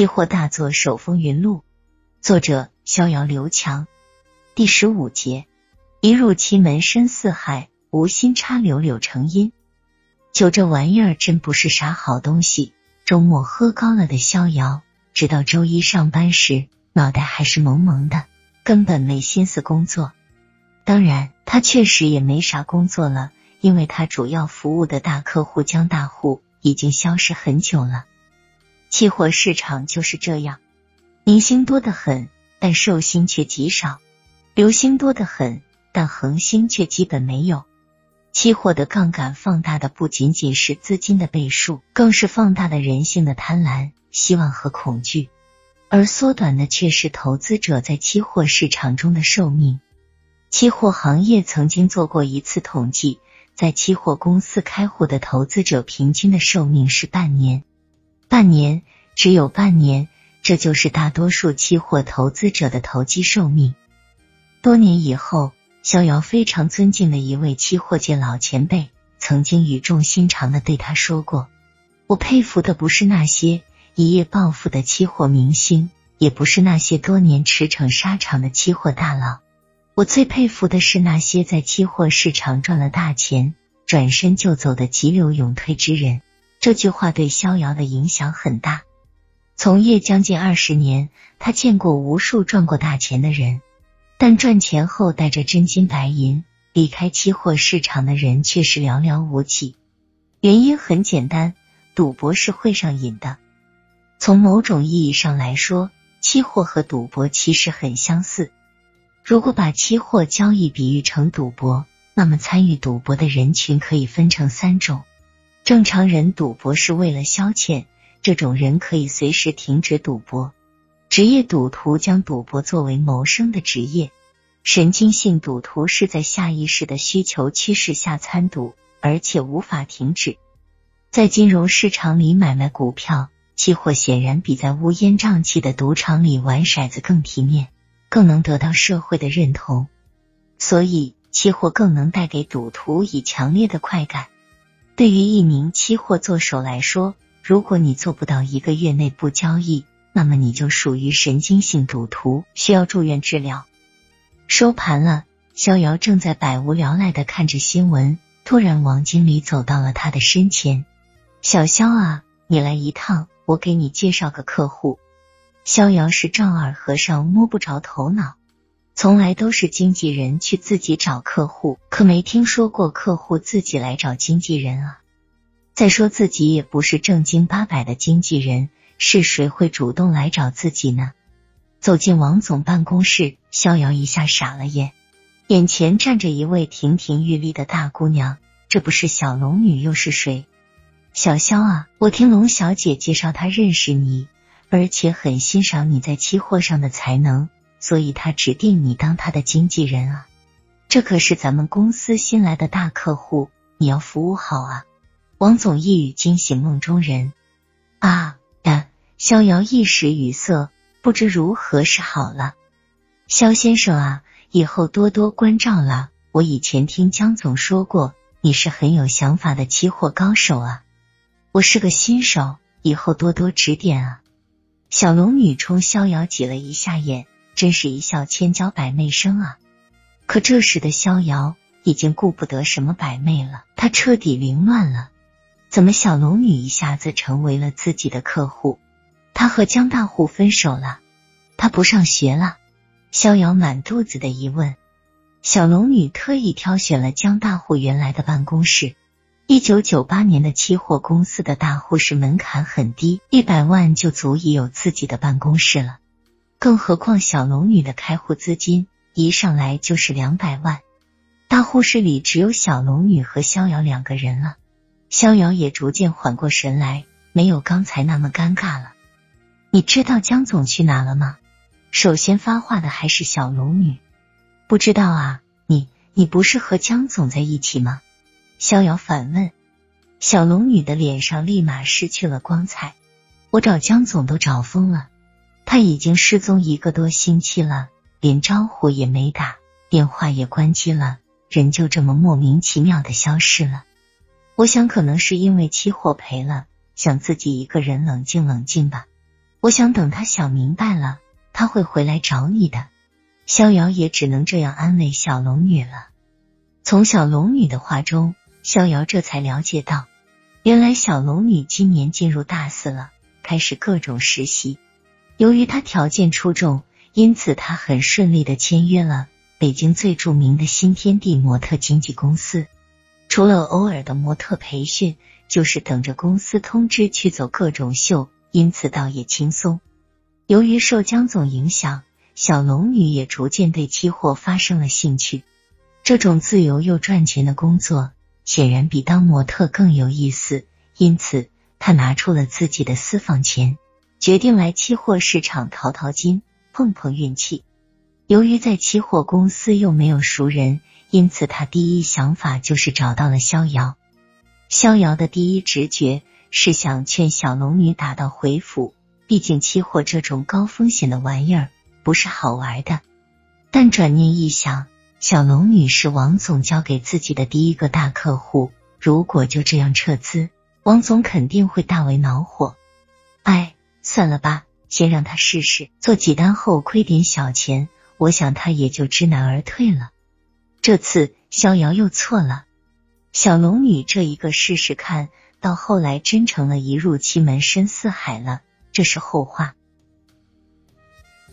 期货大作手风云录，作者逍遥刘强。第十五节，一入期门深似海，无心插柳柳成荫。酒这玩意儿真不是啥好东西。周末喝高了的逍遥，直到周一上班时，脑袋还是蒙蒙的，根本没心思工作。当然，他确实也没啥工作了，因为他主要服务的大客户江大户已经消失很久了。期货市场就是这样，明星多得很，但寿星却极少；流星多得很，但恒星却基本没有。期货的杠杆放大的不仅仅是资金的倍数，更是放大了人性的贪婪、希望和恐惧，而缩短的却是投资者在期货市场中的寿命。期货行业曾经做过一次统计，在期货公司开户的投资者平均的寿命是半年。半年，只有半年，这就是大多数期货投资者的投机寿命。多年以后，逍遥非常尊敬的一位期货界老前辈，曾经语重心长的对他说过：“我佩服的不是那些一夜暴富的期货明星，也不是那些多年驰骋沙场的期货大佬，我最佩服的是那些在期货市场赚了大钱，转身就走的急流勇退之人。”这句话对逍遥的影响很大。从业将近二十年，他见过无数赚过大钱的人，但赚钱后带着真金白银离开期货市场的人却是寥寥无几。原因很简单，赌博是会上瘾的。从某种意义上来说，期货和赌博其实很相似。如果把期货交易比喻成赌博，那么参与赌博的人群可以分成三种。正常人赌博是为了消遣，这种人可以随时停止赌博。职业赌徒将赌博作为谋生的职业，神经性赌徒是在下意识的需求驱使下参赌，而且无法停止。在金融市场里买卖股票、期货，显然比在乌烟瘴气的赌场里玩骰子更体面，更能得到社会的认同。所以，期货更能带给赌徒以强烈的快感。对于一名期货做手来说，如果你做不到一个月内不交易，那么你就属于神经性赌徒，需要住院治疗。收盘了，逍遥正在百无聊赖的看着新闻，突然王经理走到了他的身前：“小肖啊，你来一趟，我给你介绍个客户。”逍遥是丈二和尚摸不着头脑。从来都是经纪人去自己找客户，可没听说过客户自己来找经纪人啊。再说自己也不是正经八百的经纪人，是谁会主动来找自己呢？走进王总办公室，逍遥一下傻了眼，眼前站着一位亭亭玉立的大姑娘，这不是小龙女又是谁？小肖啊，我听龙小姐介绍，她认识你，而且很欣赏你在期货上的才能。所以他指定你当他的经纪人啊，这可是咱们公司新来的大客户，你要服务好啊！王总一语惊醒梦中人啊呀！逍遥一时语塞，不知如何是好了。肖先生啊，以后多多关照了。我以前听江总说过，你是很有想法的期货高手啊。我是个新手，以后多多指点啊。小龙女冲逍遥挤了一下眼。真是一笑千娇百媚生啊！可这时的逍遥已经顾不得什么百媚了，他彻底凌乱了。怎么小龙女一下子成为了自己的客户？他和江大户分手了？他不上学了？逍遥满肚子的疑问。小龙女特意挑选了江大户原来的办公室。一九九八年的期货公司的大户是门槛很低，一百万就足以有自己的办公室了。更何况小龙女的开户资金一上来就是两百万，大户室里只有小龙女和逍遥两个人了。逍遥也逐渐缓过神来，没有刚才那么尴尬了。你知道江总去哪了吗？首先发话的还是小龙女。不知道啊，你你不是和江总在一起吗？逍遥反问。小龙女的脸上立马失去了光彩。我找江总都找疯了。他已经失踪一个多星期了，连招呼也没打，电话也关机了，人就这么莫名其妙的消失了。我想可能是因为期货赔了，想自己一个人冷静冷静吧。我想等他想明白了，他会回来找你的。逍遥也只能这样安慰小龙女了。从小龙女的话中，逍遥这才了解到，原来小龙女今年进入大四了，开始各种实习。由于她条件出众，因此她很顺利的签约了北京最著名的新天地模特经纪公司。除了偶尔的模特培训，就是等着公司通知去走各种秀，因此倒也轻松。由于受江总影响，小龙女也逐渐对期货发生了兴趣。这种自由又赚钱的工作，显然比当模特更有意思，因此她拿出了自己的私房钱。决定来期货市场淘淘金，碰碰运气。由于在期货公司又没有熟人，因此他第一想法就是找到了逍遥。逍遥的第一直觉是想劝小龙女打道回府，毕竟期货这种高风险的玩意儿不是好玩的。但转念一想，小龙女是王总交给自己的第一个大客户，如果就这样撤资，王总肯定会大为恼火。哎。算了吧，先让他试试，做几单后亏点小钱，我想他也就知难而退了。这次逍遥又错了，小龙女这一个试试看到后来真成了一入七门深似海了，这是后话。